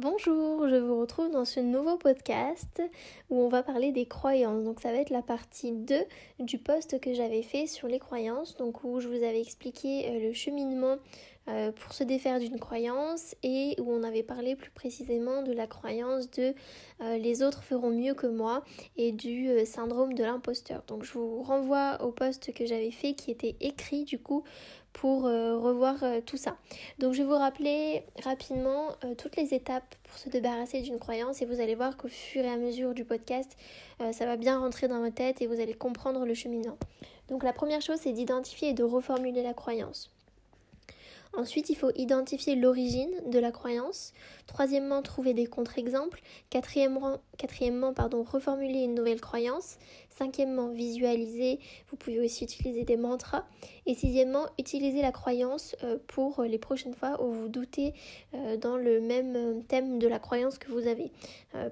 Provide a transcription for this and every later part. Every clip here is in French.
Bonjour, je vous retrouve dans ce nouveau podcast où on va parler des croyances. Donc ça va être la partie 2 du post que j'avais fait sur les croyances, donc où je vous avais expliqué euh, le cheminement euh, pour se défaire d'une croyance et où on avait parlé plus précisément de la croyance de euh, les autres feront mieux que moi et du syndrome de l'imposteur. Donc je vous renvoie au post que j'avais fait qui était écrit du coup pour euh, revoir euh, tout ça. Donc je vais vous rappeler rapidement euh, toutes les étapes pour se débarrasser d'une croyance et vous allez voir qu'au fur et à mesure du podcast, ça va bien rentrer dans votre tête et vous allez comprendre le cheminement. Donc la première chose, c'est d'identifier et de reformuler la croyance. Ensuite, il faut identifier l'origine de la croyance. Troisièmement, trouver des contre-exemples. Quatrièmement, reformuler une nouvelle croyance. Cinquièmement, visualiser. Vous pouvez aussi utiliser des mantras. Et sixièmement, utiliser la croyance euh, pour les prochaines fois où vous doutez euh, dans le même euh, thème de la croyance que vous avez.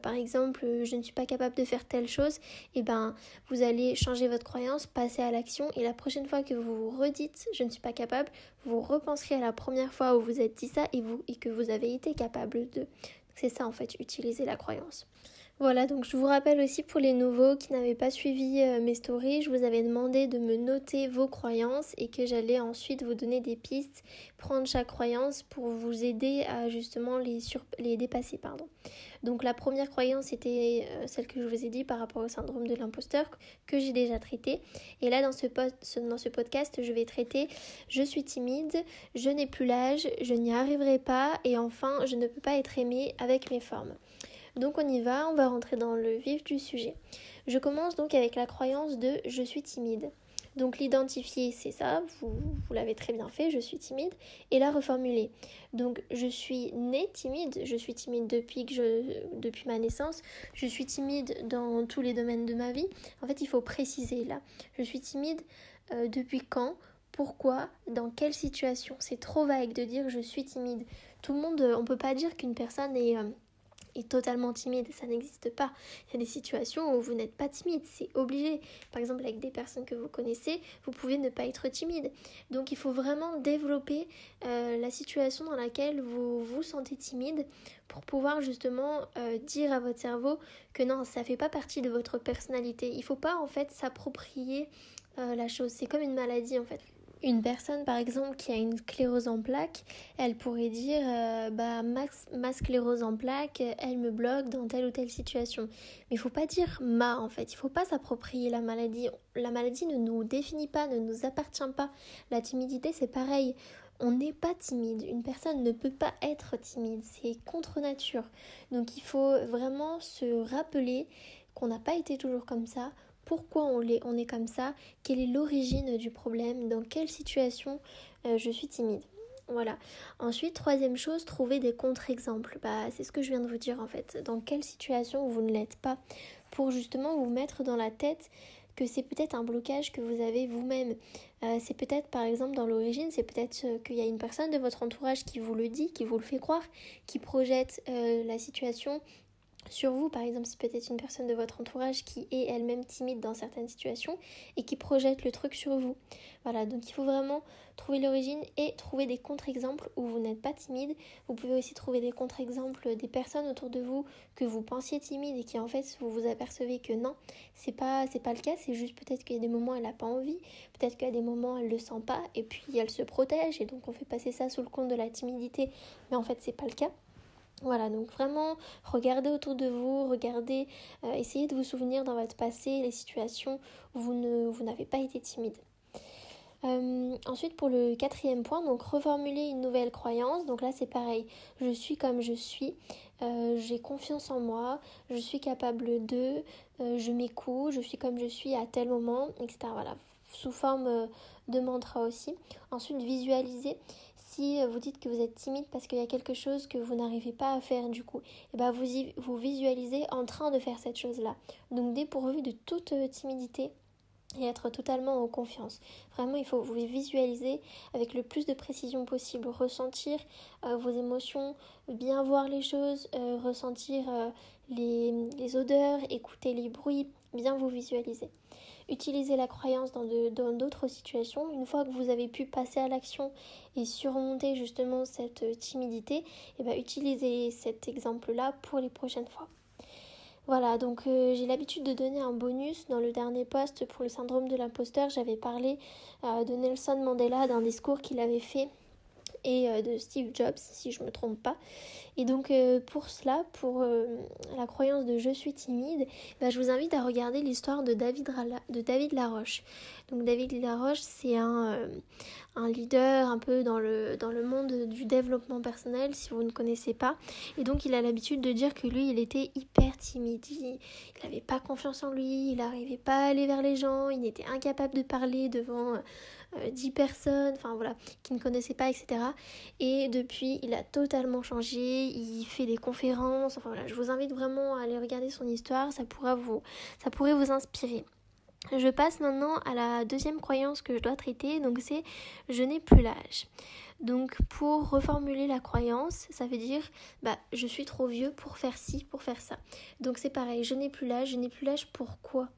Par exemple, je ne suis pas capable de faire telle chose. Et eh ben, vous allez changer votre croyance, passer à l'action. Et la prochaine fois que vous vous redites je ne suis pas capable, vous repenserez à la première fois où vous êtes dit ça et, vous, et que vous avez été capable de. C'est ça en fait, utiliser la croyance. Voilà, donc je vous rappelle aussi pour les nouveaux qui n'avaient pas suivi euh, mes stories, je vous avais demandé de me noter vos croyances et que j'allais ensuite vous donner des pistes, prendre chaque croyance pour vous aider à justement les, les dépasser. Pardon. Donc la première croyance était euh, celle que je vous ai dit par rapport au syndrome de l'imposteur que j'ai déjà traité. Et là dans ce, dans ce podcast, je vais traiter je suis timide, je n'ai plus l'âge, je n'y arriverai pas et enfin je ne peux pas être aimée avec mes formes. Donc on y va, on va rentrer dans le vif du sujet. Je commence donc avec la croyance de je suis timide. Donc l'identifier, c'est ça, vous, l'avez très bien fait, je suis timide, et la reformuler. Donc je suis née timide, je suis timide depuis, que je, depuis ma naissance, je suis timide dans tous les domaines de ma vie. En fait, il faut préciser là. Je suis timide euh, depuis quand pourquoi, dans quelle situation. C'est trop vague de dire je suis timide. Tout le monde, on peut pas dire qu'une personne est euh, totalement timide, ça n'existe pas. Il y a des situations où vous n'êtes pas timide, c'est obligé. Par exemple, avec des personnes que vous connaissez, vous pouvez ne pas être timide. Donc il faut vraiment développer euh, la situation dans laquelle vous vous sentez timide pour pouvoir justement euh, dire à votre cerveau que non, ça fait pas partie de votre personnalité. Il faut pas en fait s'approprier euh, la chose. C'est comme une maladie en fait. Une personne, par exemple, qui a une sclérose en plaques, elle pourrait dire euh, bah, ma, sclérose en plaques, elle me bloque dans telle ou telle situation. Mais il faut pas dire ma, en fait. Il faut pas s'approprier la maladie. La maladie ne nous définit pas, ne nous appartient pas. La timidité, c'est pareil. On n'est pas timide. Une personne ne peut pas être timide. C'est contre nature. Donc il faut vraiment se rappeler qu'on n'a pas été toujours comme ça pourquoi on est, on est comme ça, quelle est l'origine du problème, dans quelle situation euh, je suis timide. Voilà. Ensuite, troisième chose, trouver des contre-exemples. Bah, c'est ce que je viens de vous dire en fait. Dans quelle situation vous ne l'êtes pas pour justement vous mettre dans la tête que c'est peut-être un blocage que vous avez vous-même. Euh, c'est peut-être par exemple dans l'origine, c'est peut-être euh, qu'il y a une personne de votre entourage qui vous le dit, qui vous le fait croire, qui projette la situation sur vous. Par exemple, c'est peut-être une personne de votre entourage qui est elle-même timide dans certaines situations et qui projette le truc sur vous. Voilà, donc il faut vraiment trouver l'origine et trouver des contre-exemples où vous n'êtes pas timide. Vous pouvez aussi trouver des contre-exemples des personnes autour de vous que vous pensiez timides et qui en fait vous vous apercevez que non, c'est pas c'est pas le cas, c'est juste peut-être qu'il y a des moments elle n'a pas envie, peut-être qu'il y a des moments elle le sent pas et puis elle se protège et donc on fait passer ça sous le compte de la timidité, mais en fait c'est pas le cas. Voilà, donc vraiment, regardez autour de vous, regardez, euh, essayez de vous souvenir dans votre passé les situations où vous, n'avez pas été timide. Euh, ensuite, pour le quatrième point, donc reformuler une nouvelle croyance. Donc là, c'est pareil. Je suis comme je suis. Euh, j'ai confiance en moi. Je suis capable de. je m'écoute. Je suis comme je suis à tel moment, etc. Voilà. Sous forme de mantra aussi. Ensuite, visualiser si vous dites que vous êtes timide parce qu'il y a quelque chose que vous n'arrivez pas à faire du coup, et eh ben vous, vous visualisez en train de faire cette chose-là. Donc dépourvu de toute euh, timidité, et être totalement en confiance. Vraiment, il faut vous visualiser avec le plus de précision possible, ressentir euh, vos émotions, bien voir les choses, euh, ressentir euh, les, odeurs, écouter les bruits, bien vous visualiser. Utilisez la croyance dans d'autres situations. Une fois que vous avez pu passer à l'action et surmonter justement cette timidité, et eh bien, utilisez cet exemple-là pour les prochaines fois. Voilà, donc euh, j'ai l'habitude de donner un bonus. Dans le dernier post pour le syndrome de l'imposteur, j'avais parlé euh, de Nelson Mandela, d'un discours qu'il avait fait et euh, de Steve Jobs, si je ne me trompe pas. Et donc pour cela, pour la croyance de je suis timide, bah, je vous invite à regarder l'histoire de David, de David Laroche. Donc David Laroche, c'est un, un leader un peu dans le, dans le monde du développement personnel, si vous ne connaissez pas. Et donc il a l'habitude de dire que lui, il était hyper timide. Il n'avait pas confiance en lui, il n'arrivait pas à aller vers les gens, il était incapable de parler devant euh, 10 personnes, enfin voilà, qui ne connaissaient pas, etc. Et depuis, il a totalement changé, il fait des conférences, enfin voilà, je vous invite vraiment à aller regarder son histoire, ça pourrait vous inspirer. Je passe maintenant à la deuxième croyance que je dois traiter, donc c'est je n'ai plus l'âge. Donc pour reformuler la croyance, ça veut dire bah je suis trop vieux pour faire ci, pour faire ça. Donc c'est pareil, je n'ai plus l'âge, je n'ai plus l'âge pourquoi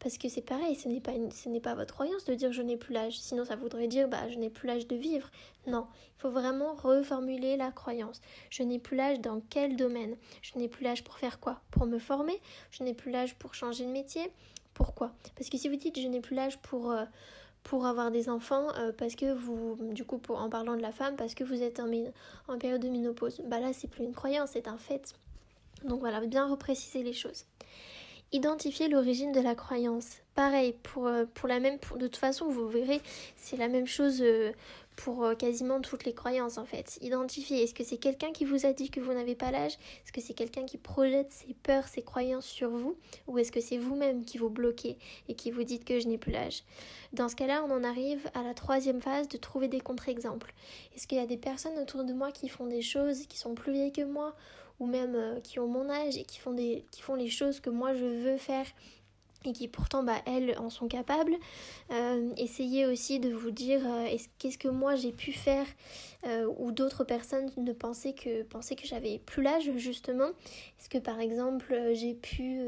parce que c'est pareil, ce n'est pas, votre croyance de dire je n'ai plus l'âge. Sinon, ça voudrait dire bah, je n'ai plus l'âge de vivre. Non, il faut vraiment reformuler la croyance. Je n'ai plus l'âge dans quel domaine? Je n'ai plus l'âge pour faire quoi? Pour me former? Je n'ai plus l'âge pour changer de métier? Pourquoi? Parce que si vous dites je n'ai plus l'âge pour, euh, avoir des enfants, euh, parce que vous, du coup, en parlant de la femme, parce que vous êtes en, en période de ménopause, bah là, c'est plus une croyance, c'est un fait. Donc voilà, bien repréciser les choses. Identifier l'origine de la croyance. Pareil, pour, euh, pour la même, de toute façon, vous verrez, c'est la même chose pour euh, quasiment toutes les croyances en fait. Identifier, est-ce que c'est quelqu'un qui vous a dit que vous n'avez pas l'âge? Est-ce que c'est quelqu'un qui projette ses peurs, ses croyances sur vous? Ou est-ce que c'est vous-même qui vous bloquez et qui vous dites que je n'ai plus l'âge? Dans ce cas-là, on en arrive à la troisième phase de trouver des contre-exemples. Est-ce qu'il y a des personnes autour de moi qui font des choses qui sont plus vieilles que moi? Ou même euh, qui ont mon âge et qui font, des, qui font les choses que moi je veux faire et qui pourtant bah, elles en sont capables. Euh, essayez aussi de vous dire euh, qu'est-ce que moi j'ai pu faire ou d'autres personnes ne pensaient que, pensaient que j'avais plus l'âge justement. Est-ce que par exemple j'ai pu...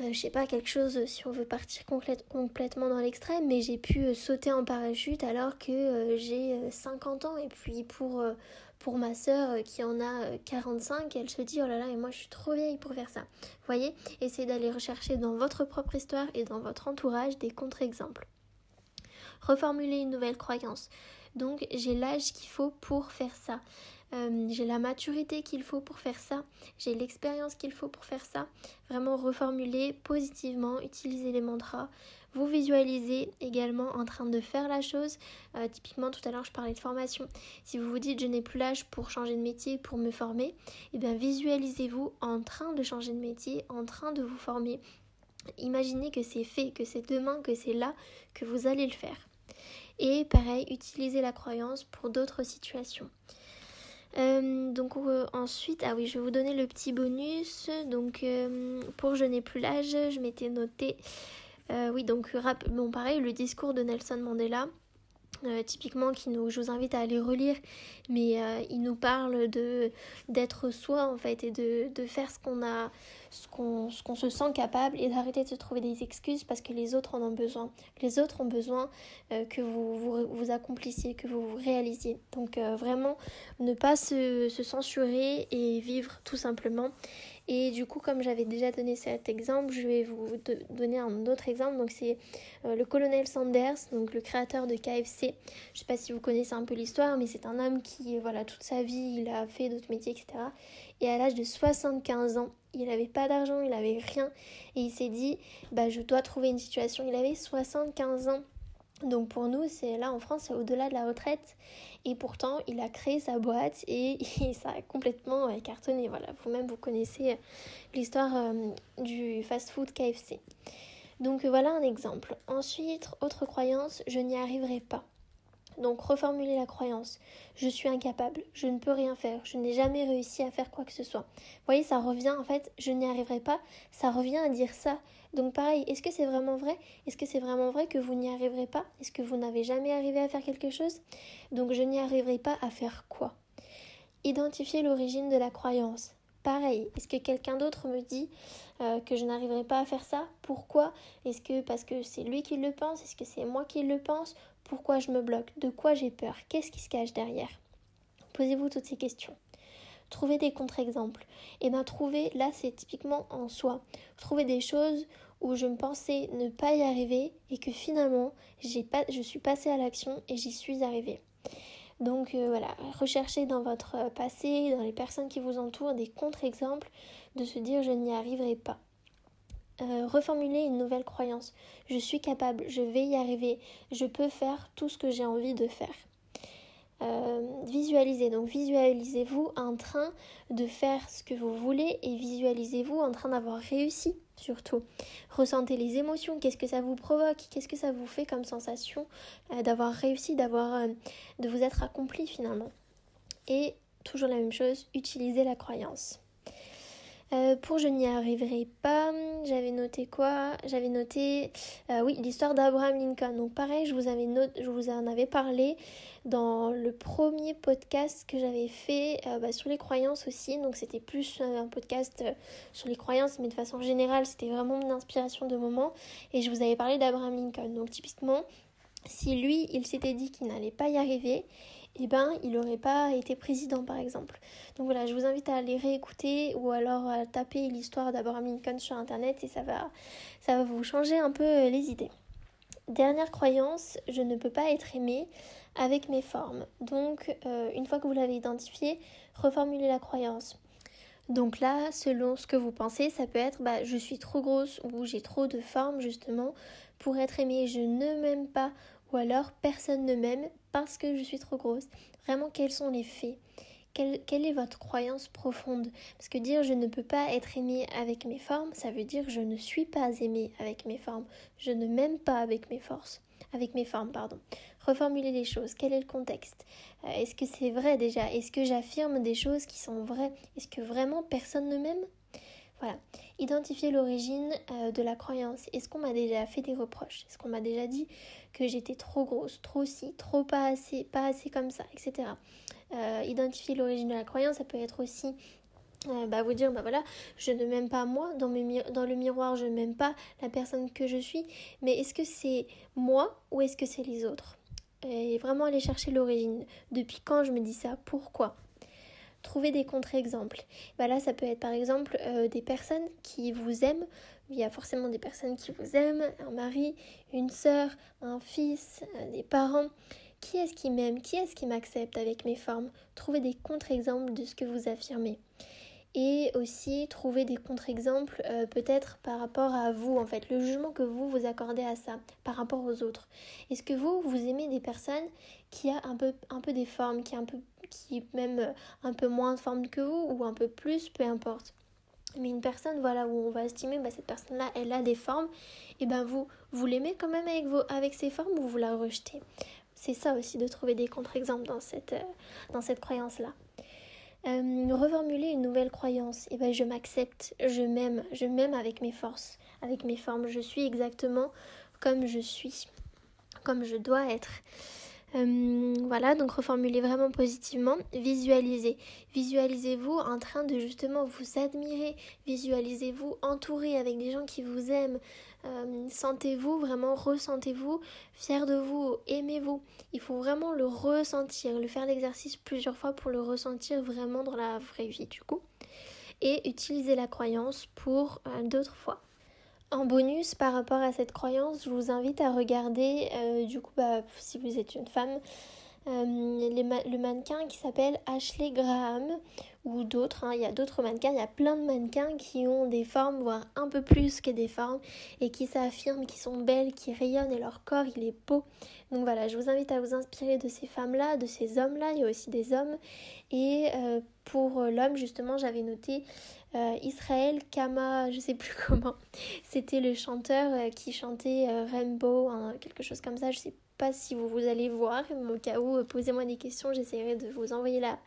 je sais pas, quelque chose, si on veut partir complètement dans l'extrême, mais j'ai pu sauter en parachute alors que j'ai 50 ans. Et puis pour, pour ma sœur euh, qui en a 45, euh, elle se dit oh là là, et moi je suis trop vieille pour faire ça. Vous voyez, essayez d'aller rechercher dans votre propre histoire et dans votre entourage des contre-exemples. Reformuler une nouvelle croyance. Donc j'ai l'âge qu'il faut pour faire ça. Euh, j'ai la maturité qu'il faut pour faire ça, j'ai l'expérience qu'il faut pour faire ça. Vraiment reformuler positivement, utiliser les mantras, vous visualisez également en train de faire la chose. Euh, typiquement, tout à l'heure, je parlais de formation. Si vous vous dites je n'ai plus l'âge pour changer de métier, pour me former, eh bien visualisez-vous en train de changer de métier, en train de vous former. Imaginez que c'est fait, que c'est demain, que c'est là que vous allez le faire. Et pareil, utilisez la croyance pour d'autres situations. Euh, donc euh, ensuite, ah oui, je vais vous donner le petit bonus. Donc pour je n'ai plus l'âge, je m'étais noté euh, oui, donc bon, pareil, le discours de Nelson Mandela, euh, typiquement qui nous, je vous invite à aller relire, mais euh, il nous parle de d'être soi en fait et de faire ce qu'on a, ce qu'on se sent capable et d'arrêter de se trouver des excuses parce que les autres en ont besoin. Les autres ont besoin que vous, vous, vous accomplissiez, que vous vous réalisiez. Donc vraiment ne pas se, se censurer et vivre tout simplement et du coup, comme j'avais déjà donné cet exemple, je vais vous donner un autre exemple. Donc c'est euh, le colonel Sanders, donc le créateur de KFC. Je sais pas si vous connaissez un peu l'histoire, mais c'est un homme qui, voilà, toute sa vie, il a fait d'autres métiers, etc. Et à l'âge de 75 ans, il n'avait pas d'argent, il n'avait rien. Et il s'est dit, bah, je dois trouver une situation. Il avait 75 ans. Donc pour nous, c'est là en France, c'est au-delà de la retraite. Et pourtant, il a créé sa boîte et, ça a complètement euh, cartonné. Voilà, vous-même, vous connaissez euh, l'histoire euh, du fast-food KFC. Donc voilà un exemple. Ensuite, autre croyance, je n'y arriverai pas. Donc reformuler la croyance. Je suis incapable, je ne peux rien faire, je n'ai jamais réussi à faire quoi que ce soit. Vous voyez, ça revient en fait, je n'y arriverai pas, ça revient à dire ça. Donc pareil, est-ce que c'est vraiment vrai? Est-ce que c'est vraiment vrai que vous n'y arriverez pas? Est-ce que vous n'avez jamais arrivé à faire quelque chose? Donc je n'y arriverai pas à faire quoi? Identifier l'origine de la croyance. Pareil, est-ce que quelqu'un d'autre me dit euh, que je n'arriverai pas à faire ça? Pourquoi? Est-ce que parce que c'est lui qui le pense? Est-ce que c'est moi qui le pense? Pourquoi je me bloque De quoi j'ai peur Qu'est-ce qui se cache derrière Posez-vous toutes ces questions. Trouvez des contre-exemples. Et bien trouver, là c'est typiquement en soi. Trouver des choses où je me pensais ne pas y arriver et que finalement je suis passée à l'action et j'y suis arrivée. Donc euh, voilà, recherchez dans votre passé, dans les personnes qui vous entourent, des contre-exemples de se dire je n'y arriverai pas. Euh, reformuler une nouvelle croyance. Je suis capable, je vais y arriver, je peux faire tout ce que j'ai envie de faire. visualisez, donc visualisez-vous en train de faire ce que vous voulez et visualisez-vous en train d'avoir réussi surtout. Ressentez les émotions, qu'est-ce que ça vous provoque, qu'est-ce que ça vous fait comme sensation euh, d'avoir réussi, d'avoir euh, de vous être accompli finalement. Et toujours la même chose, utilisez la croyance. Euh, pour je n'y arriverai pas, j'avais noté quoi? J'avais noté, oui, l'histoire d'Abraham Lincoln. Donc pareil, je vous, en avais parlé dans le premier podcast que j'avais fait euh, bah, sur les croyances aussi. Donc c'était plus euh, un podcast euh, sur les croyances, mais de façon générale, c'était vraiment une inspiration de moment. Et je vous avais parlé d'Abraham Lincoln. Donc typiquement, si lui, il s'était dit qu'il n'allait pas y arriver, eh ben, il n'aurait pas été président, par exemple. Donc voilà, je vous invite à aller réécouter ou alors à taper l'histoire d'Abraham Lincoln sur Internet et ça va, vous changer un peu les idées. Dernière croyance, je ne peux pas être aimé avec mes formes. Donc, euh, une fois que vous l'avez identifié, reformulez la croyance. Donc là, selon ce que vous pensez, ça peut être bah, je suis trop grosse ou j'ai trop de forme justement pour être aimée, je ne m'aime pas ou alors personne ne m'aime parce que je suis trop grosse. Vraiment, quels sont les faits? Quelle, est votre croyance profonde? Parce que dire je ne peux pas être aimée avec mes formes, ça veut dire je ne suis pas aimée avec mes formes, je ne m'aime pas avec mes forces, avec mes formes, pardon. Reformuler les choses, quel est le contexte? Euh, Est-ce que c'est vrai déjà? Est-ce que j'affirme des choses qui sont vraies? Est-ce que vraiment personne ne m'aime? Voilà, identifier l'origine euh, de la croyance. Est-ce qu'on m'a déjà fait des reproches? Est-ce qu'on m'a déjà dit que j'étais trop grosse, trop si, trop pas assez, pas assez comme ça, etc. Euh, identifier l'origine de la croyance, ça peut être aussi euh, bah, vous dire bah voilà je ne m'aime pas moi dans, dans le miroir je ne m'aime pas la personne que je suis mais est-ce que c'est moi ou est-ce que c'est les autres? Et vraiment aller chercher l'origine. Depuis quand je me dis ça? Pourquoi? Trouver des contre-exemples. Bah là ça peut être par exemple euh, des personnes qui vous aiment. Il y a forcément des personnes qui vous aiment. Un mari une sœur un fils euh, des parents. Qui est-ce qui m'aime? Qui est-ce qui m'accepte avec mes formes? Trouver des contre-exemples de ce que vous affirmez. Et aussi trouver des contre-exemples euh, peut-être par rapport à vous en fait, le jugement que vous vous accordez à ça par rapport aux autres. Est-ce que vous vous aimez des personnes qui a un peu un peu des formes, qui a un peu qui même euh, un peu moins de forme que vous ou un peu plus, peu importe. Mais une personne voilà où on va estimer bah, cette personne là elle a des formes et ben vous vous l'aimez quand même avec vos avec ses formes ou vous la rejetez? C'est ça aussi de trouver des contre-exemples dans cette euh, dans cette croyance là. Euh, reformuler une nouvelle croyance. Et eh ben, je m'accepte, je m'aime, je m'aime avec mes forces, avec mes formes. Je suis exactement comme je suis, comme je dois être. Euh, voilà, donc reformulez vraiment positivement. Visualisez. Visualisez-vous en train de justement vous admirer. Visualisez-vous entouré avec des gens qui vous aiment. Euh, sentez-vous, vraiment ressentez-vous, fier de vous, aimez-vous. Il faut vraiment le ressentir, le faire l'exercice plusieurs fois pour le ressentir vraiment dans la vraie vie du coup. Et utiliser la croyance pour euh, d'autres fois. En bonus par rapport à cette croyance, je vous invite à regarder, euh, du coup, bah, si vous êtes une femme, le mannequin qui s'appelle Ashley Graham ou d'autres. Hein. Il y a d'autres mannequins, il y a plein de mannequins qui ont des formes, voire un peu plus que des formes, et qui s'affirment, qui sont belles, qui rayonnent, et leur corps, il est beau. Donc voilà, je vous invite à vous inspirer de ces femmes-là, de ces hommes-là, il y a aussi des hommes. Et euh, pour l'homme, justement, j'avais noté euh, Israël Kama, je sais plus comment. C'était le chanteur euh, qui chantait Rainbow, hein, quelque chose comme ça, je sais pas si vous, vous allez voir, au cas où, posez-moi des questions, j'essaierai de vous envoyer la,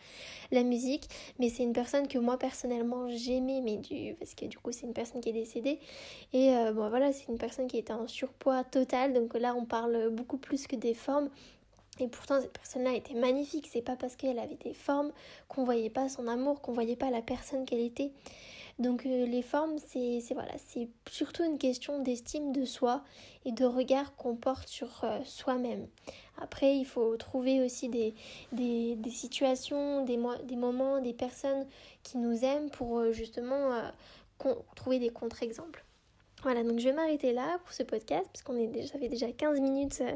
la musique. Mais c'est une personne que moi personnellement j'aimais, mais du, parce que du coup c'est une personne qui est décédée. Et bon voilà, c'est une personne qui était en surpoids total, donc là on parle beaucoup plus que des formes. Et pourtant, cette personne-là était magnifique. C'est pas parce qu'elle avait des formes qu'on voyait pas son amour, qu'on voyait pas la personne qu'elle était. Donc euh, les formes, c'est voilà, surtout une question d'estime de soi et de regard qu'on porte sur euh, soi-même. Après, il faut trouver aussi des, situations, des, des moments, des personnes qui nous aiment pour euh, justement trouver des contre-exemples. Voilà, donc je vais m'arrêter là pour ce podcast, parce qu'on est déjà, ça fait déjà 15 minutes euh,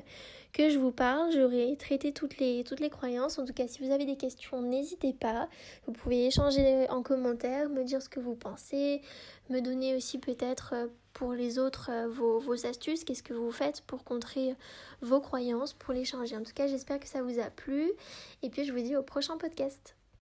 que je vous parle. J'aurai traité toutes les, croyances. En tout cas, si vous avez des questions, n'hésitez pas. Vous pouvez échanger en commentaire, me dire ce que vous pensez, me donner aussi peut-être euh, pour les autres euh, vos astuces, qu'est-ce que vous faites pour contrer vos croyances, pour les changer. En tout cas, j'espère que ça vous a plu. Et puis, je vous dis au prochain podcast.